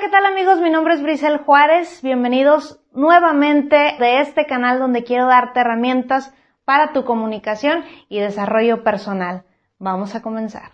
¿qué tal amigos? Mi nombre es Brisel Juárez. Bienvenidos nuevamente de este canal donde quiero darte herramientas para tu comunicación y desarrollo personal. Vamos a comenzar.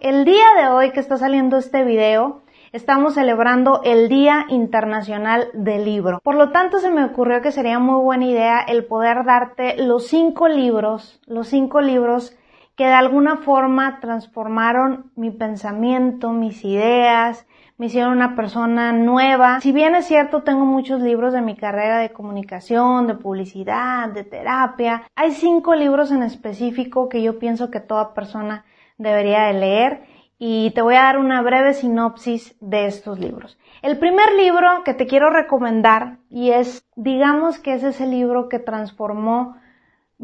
El día de hoy que está saliendo este video, estamos celebrando el Día Internacional del Libro. Por lo tanto, se me ocurrió que sería muy buena idea el poder darte los cinco libros, los cinco libros que de alguna forma transformaron mi pensamiento, mis ideas, me hicieron una persona nueva. Si bien es cierto, tengo muchos libros de mi carrera de comunicación, de publicidad, de terapia, hay cinco libros en específico que yo pienso que toda persona debería de leer y te voy a dar una breve sinopsis de estos libros. El primer libro que te quiero recomendar y es, digamos que es ese libro que transformó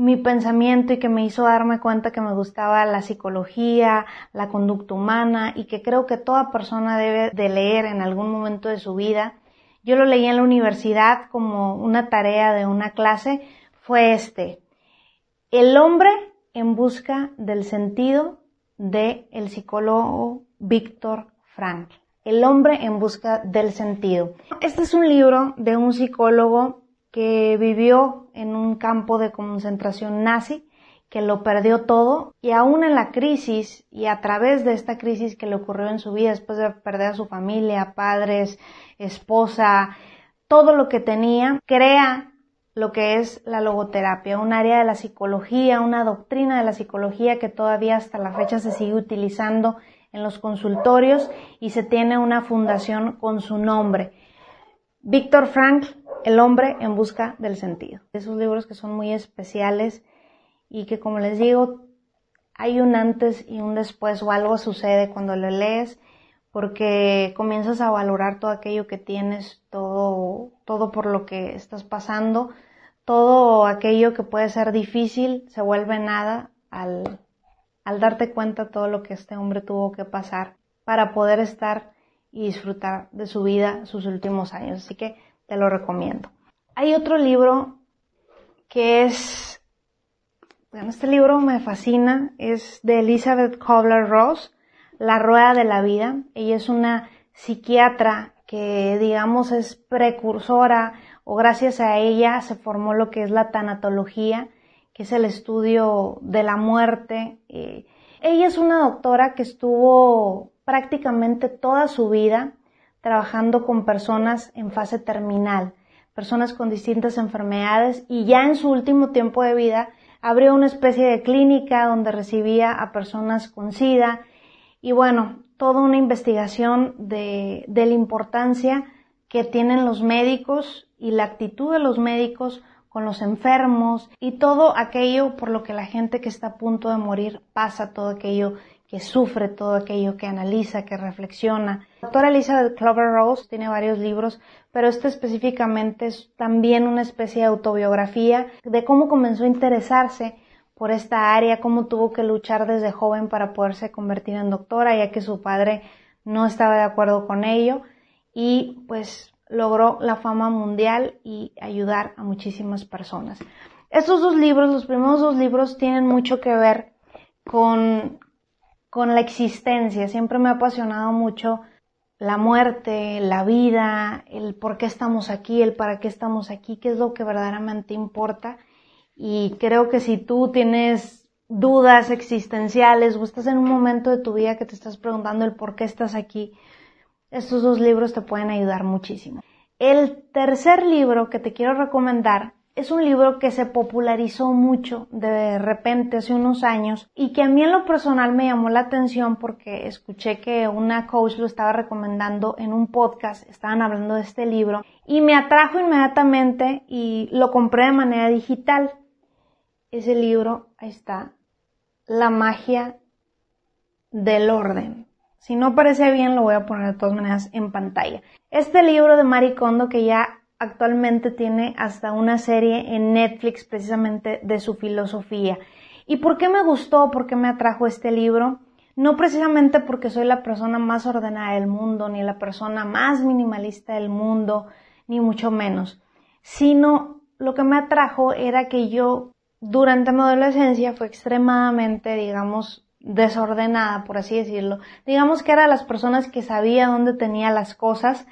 mi pensamiento y que me hizo darme cuenta que me gustaba la psicología, la conducta humana y que creo que toda persona debe de leer en algún momento de su vida. Yo lo leí en la universidad como una tarea de una clase, fue este. El hombre en busca del sentido de el psicólogo Víctor Frankl. El hombre en busca del sentido. Este es un libro de un psicólogo que vivió en un campo de concentración nazi, que lo perdió todo y aún en la crisis y a través de esta crisis que le ocurrió en su vida después de perder a su familia, padres, esposa, todo lo que tenía, crea lo que es la logoterapia, un área de la psicología, una doctrina de la psicología que todavía hasta la fecha se sigue utilizando en los consultorios y se tiene una fundación con su nombre. Víctor Frank el hombre en busca del sentido. Esos libros que son muy especiales y que como les digo, hay un antes y un después o algo sucede cuando lo lees porque comienzas a valorar todo aquello que tienes, todo, todo por lo que estás pasando, todo aquello que puede ser difícil se vuelve nada al, al darte cuenta todo lo que este hombre tuvo que pasar para poder estar y disfrutar de su vida sus últimos años. Así que te lo recomiendo. Hay otro libro que es, bueno, este libro me fascina, es de Elizabeth Kubler-Ross, La Rueda de la Vida. Ella es una psiquiatra que digamos es precursora o gracias a ella se formó lo que es la tanatología, que es el estudio de la muerte. Eh, ella es una doctora que estuvo prácticamente toda su vida trabajando con personas en fase terminal, personas con distintas enfermedades y ya en su último tiempo de vida abrió una especie de clínica donde recibía a personas con SIDA. Y bueno, toda una investigación de, de la importancia que tienen los médicos y la actitud de los médicos con los enfermos y todo aquello por lo que la gente que está a punto de morir pasa, todo aquello que sufre todo aquello, que analiza, que reflexiona. Doctora Elizabeth Clover Rose tiene varios libros, pero este específicamente es también una especie de autobiografía de cómo comenzó a interesarse por esta área, cómo tuvo que luchar desde joven para poderse convertir en doctora, ya que su padre no estaba de acuerdo con ello y pues logró la fama mundial y ayudar a muchísimas personas. Estos dos libros, los primeros dos libros, tienen mucho que ver con con la existencia. Siempre me ha apasionado mucho la muerte, la vida, el por qué estamos aquí, el para qué estamos aquí, qué es lo que verdaderamente importa. Y creo que si tú tienes dudas existenciales o estás en un momento de tu vida que te estás preguntando el por qué estás aquí, estos dos libros te pueden ayudar muchísimo. El tercer libro que te quiero recomendar es un libro que se popularizó mucho de repente hace unos años y que a mí en lo personal me llamó la atención porque escuché que una coach lo estaba recomendando en un podcast, estaban hablando de este libro y me atrajo inmediatamente y lo compré de manera digital. Ese libro, ahí está, La magia del orden. Si no parece bien, lo voy a poner de todas maneras en pantalla. Este libro de Marie Kondo que ya actualmente tiene hasta una serie en Netflix precisamente de su filosofía. ¿Y por qué me gustó? ¿Por qué me atrajo este libro? No precisamente porque soy la persona más ordenada del mundo, ni la persona más minimalista del mundo, ni mucho menos, sino lo que me atrajo era que yo durante mi adolescencia fue extremadamente, digamos, desordenada, por así decirlo. Digamos que era de las personas que sabía dónde tenía las cosas.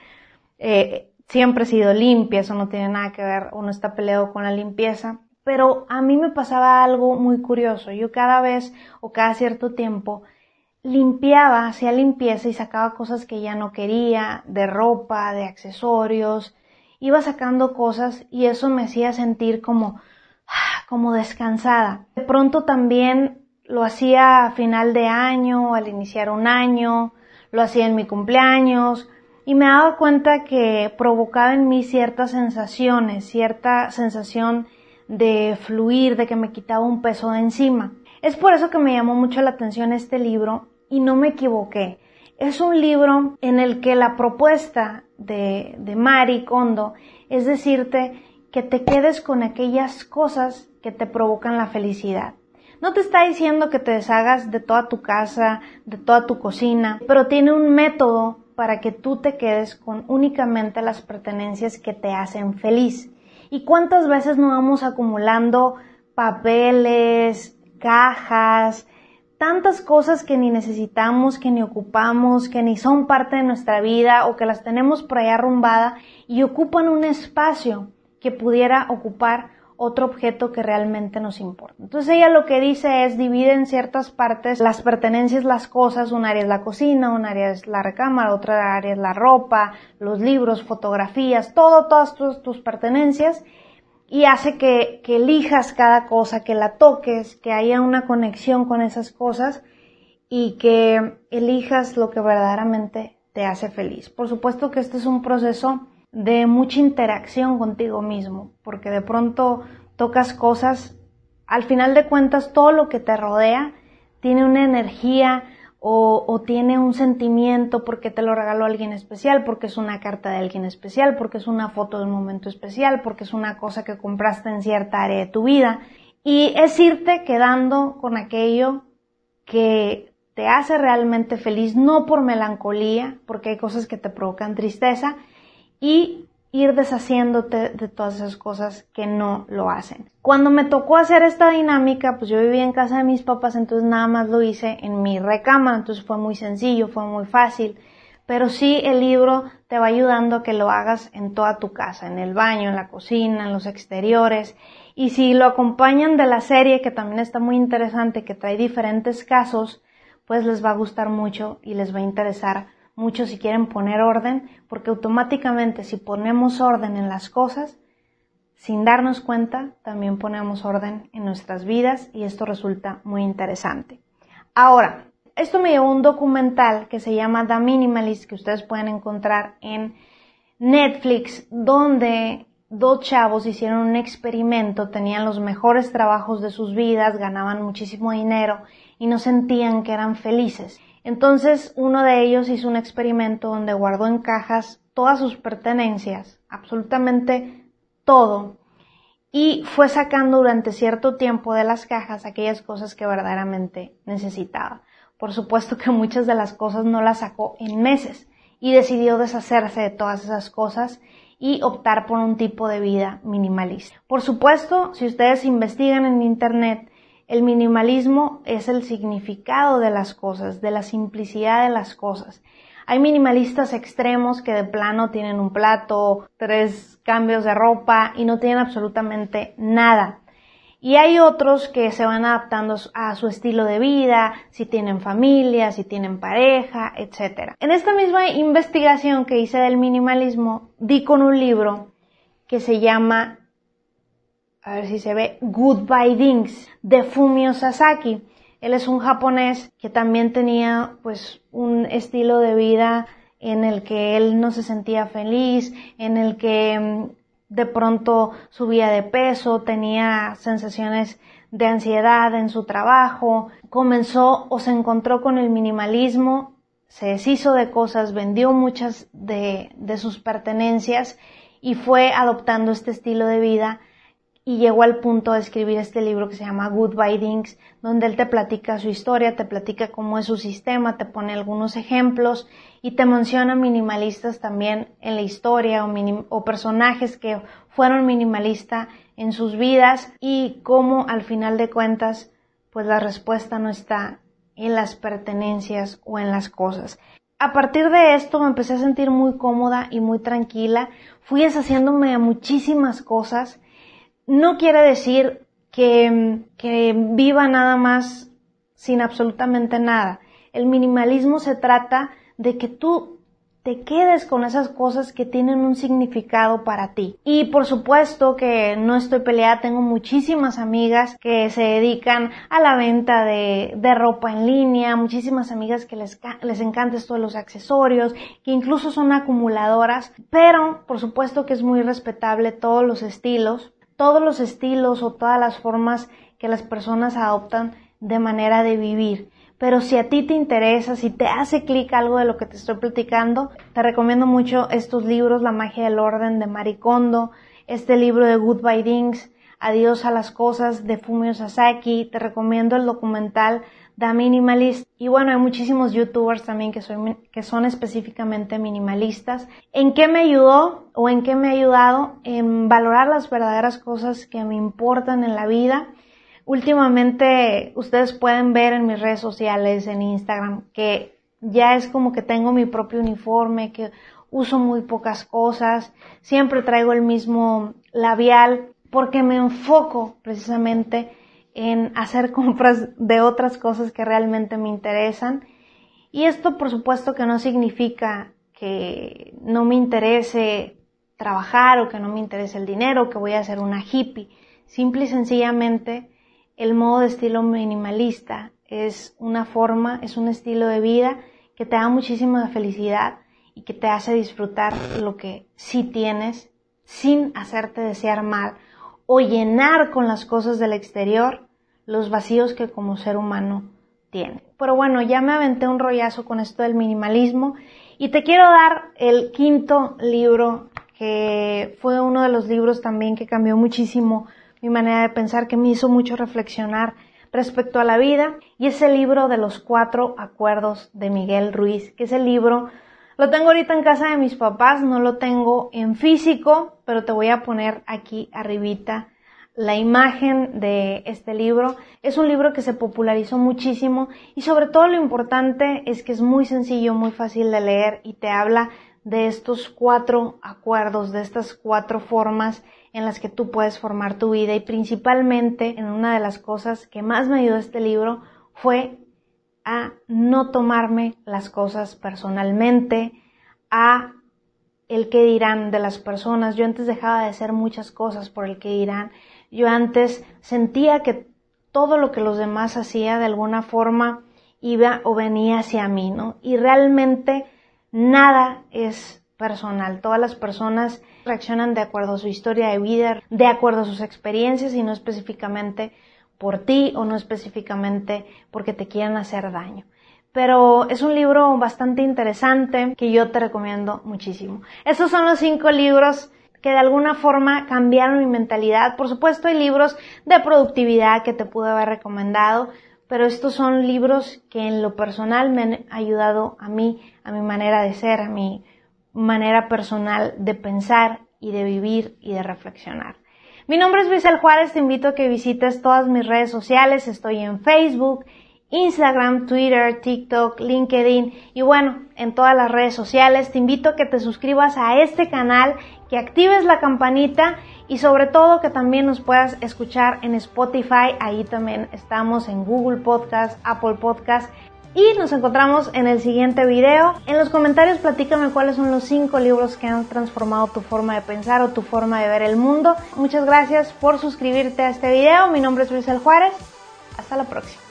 Eh, siempre he sido limpia, eso no tiene nada que ver, uno está peleado con la limpieza. Pero a mí me pasaba algo muy curioso. Yo cada vez o cada cierto tiempo limpiaba, hacía limpieza y sacaba cosas que ya no quería, de ropa, de accesorios, iba sacando cosas y eso me hacía sentir como, como descansada. De pronto también lo hacía a final de año, al iniciar un año, lo hacía en mi cumpleaños y me daba cuenta que provocaba en mí ciertas sensaciones, cierta sensación de fluir, de que me quitaba un peso de encima. Es por eso que me llamó mucho la atención este libro y no me equivoqué. Es un libro en el que la propuesta de, de Mari Kondo es decirte que te quedes con aquellas cosas que te provocan la felicidad. No te está diciendo que te deshagas de toda tu casa, de toda tu cocina, pero tiene un método para que tú te quedes con únicamente las pertenencias que te hacen feliz. ¿Y cuántas veces no vamos acumulando papeles, cajas, tantas cosas que ni necesitamos, que ni ocupamos, que ni son parte de nuestra vida o que las tenemos por ahí arrumbada y ocupan un espacio que pudiera ocupar otro objeto que realmente nos importa. Entonces ella lo que dice es divide en ciertas partes las pertenencias, las cosas, un área es la cocina, un área es la recámara, otra área es la ropa, los libros, fotografías, todo, todas tus, pertenencias y hace que, que elijas cada cosa, que la toques, que haya una conexión con esas cosas y que elijas lo que verdaderamente te hace feliz. Por supuesto que este es un proceso de mucha interacción contigo mismo, porque de pronto tocas cosas, al final de cuentas todo lo que te rodea tiene una energía, o, tiene un sentimiento porque te lo regaló alguien especial, porque es una carta de alguien especial, porque es una foto de un momento especial, porque es una cosa que compraste en cierta área de tu vida. Y es irte quedando con aquello que te hace realmente feliz, no por melancolía, porque hay cosas que te provocan tristeza, y ir deshaciéndote de todas esas cosas que no lo hacen. Cuando me tocó hacer esta dinámica, pues yo vivía en casa de mis papás, entonces nada más lo hice en mi recámara, entonces fue muy sencillo, fue muy fácil. Pero sí el libro te va ayudando a que lo hagas en toda tu casa, en el baño, en la cocina, en los exteriores. Y si lo acompañan de la serie, que también está muy interesante, que trae diferentes casos, pues les va a gustar mucho y les va a interesar muchos si quieren poner orden, porque automáticamente si ponemos orden en las cosas, sin darnos cuenta, también ponemos orden en nuestras vidas y esto resulta muy interesante. Ahora, esto me llevó a un documental que se llama The Minimalist que ustedes pueden encontrar en Netflix, donde dos chavos hicieron un experimento, tenían los mejores trabajos de sus vidas, ganaban muchísimo dinero y no sentían que eran felices. Entonces uno de ellos hizo un experimento donde guardó en cajas todas sus pertenencias, absolutamente todo, y fue sacando durante cierto tiempo de las cajas aquellas cosas que verdaderamente necesitaba. Por supuesto que muchas de las cosas no las sacó en meses y decidió deshacerse de todas esas cosas y optar por un tipo de vida minimalista. Por supuesto, si ustedes investigan en Internet, el minimalismo es el significado de las cosas, de la simplicidad de las cosas. Hay minimalistas extremos que de plano tienen un plato, tres cambios de ropa y no tienen absolutamente nada. Y hay otros que se van adaptando a su estilo de vida, si tienen familia, si tienen pareja, etc. En esta misma investigación que hice del minimalismo, di con un libro que se llama a ver si se ve, Goodbye Things de Fumio Sasaki. Él es un japonés que también tenía pues un estilo de vida en el que él no se sentía feliz, en el que mm, de pronto subía de peso, tenía sensaciones de ansiedad en su trabajo, comenzó o se encontró con el minimalismo, se deshizo de cosas, vendió muchas de sus pertenencias y fue adoptando este estilo de vida y llegó al punto de escribir este libro que se llama Goodbye Things, donde él te platica su historia, te platica cómo es su sistema, te pone algunos ejemplos y te menciona minimalistas también en la historia o, o personajes que fueron minimalistas en sus vidas y cómo al final de cuentas pues la respuesta no está en las pertenencias o en las cosas. A partir de esto me empecé a sentir muy cómoda y muy tranquila. Fui deshaciéndome de muchísimas cosas. No quiere decir que, que viva nada más sin absolutamente nada. El minimalismo se trata de que tú te quedes con esas cosas que tienen un significado para ti. Y por supuesto que no estoy peleada, tengo muchísimas amigas que se dedican a la venta de, de ropa en línea, muchísimas amigas que les, les encanta esto los accesorios, que incluso son acumuladoras, pero por supuesto que es muy respetable todos los estilos, todos los estilos o todas las formas que las personas adoptan de manera de vivir. Pero si a ti te interesa, si te hace clic algo de lo que te estoy platicando, te recomiendo mucho estos libros, La magia del orden de Maricondo, este libro de Goodbye Things, Adiós a las cosas de Fumio Sasaki, te recomiendo el documental The Minimalist y bueno, hay muchísimos youtubers también que, que son específicamente minimalistas. ¿En qué me ayudó o en qué me ha ayudado? En valorar las verdaderas cosas que me importan en la vida últimamente ustedes pueden ver en mis redes sociales, en Instagram, que ya es como que tengo mi propio uniforme, que uso muy pocas cosas, siempre traigo el mismo labial, porque me enfoco precisamente en hacer compras de otras cosas que realmente me interesan. Y esto por supuesto que no significa que no me interese trabajar o que no me interese el dinero, que voy a ser una hippie. Simple y sencillamente el modo de estilo minimalista es una forma, es un estilo de vida que te da muchísima felicidad y que te hace disfrutar lo que sí tienes sin hacerte desear mal o llenar con las cosas del exterior los vacíos que como ser humano tiene. Pero bueno, ya me aventé un rollazo con esto del minimalismo y te quiero dar el quinto libro que fue uno de los libros también que cambió muchísimo mi manera de pensar que me hizo mucho reflexionar respecto a la vida y es el libro de los cuatro acuerdos de Miguel Ruiz, que es el libro, lo tengo ahorita en casa de mis papás, no lo tengo en físico, pero te voy a poner aquí arribita la imagen de este libro. Es un libro que se popularizó muchísimo y sobre todo lo importante es que es muy sencillo, muy fácil de leer y te habla de estos cuatro acuerdos, de estas cuatro formas en las que tú puedes formar tu vida y principalmente en una de las cosas que más me ayudó este libro fue a no tomarme las cosas personalmente, a el que dirán de las personas. Yo antes dejaba de hacer muchas cosas por el que dirán. Yo antes sentía que todo lo que los demás hacía de alguna forma iba o venía hacia mí, ¿no? Y realmente nada es personal. Todas las personas reaccionan de acuerdo a su historia de vida, de acuerdo a sus experiencias y no específicamente por ti o no específicamente porque te quieran hacer daño. Pero es un libro bastante interesante que yo te recomiendo muchísimo. Estos son los cinco libros que de alguna forma cambiaron mi mentalidad. Por supuesto hay libros de productividad que te pude haber recomendado, pero estos son libros que en lo personal me han ayudado a mí, a mi manera de ser, a mi manera personal de pensar y de vivir y de reflexionar. Mi nombre es Luisel Juárez, te invito a que visites todas mis redes sociales, estoy en Facebook, Instagram, Twitter, TikTok, LinkedIn y bueno, en todas las redes sociales. Te invito a que te suscribas a este canal, que actives la campanita y sobre todo que también nos puedas escuchar en Spotify. Ahí también estamos en Google Podcast, Apple Podcast y nos encontramos en el siguiente video. En los comentarios platícame cuáles son los cinco libros que han transformado tu forma de pensar o tu forma de ver el mundo. Muchas gracias por suscribirte a este video. Mi nombre es Luis El Juárez. Hasta la próxima.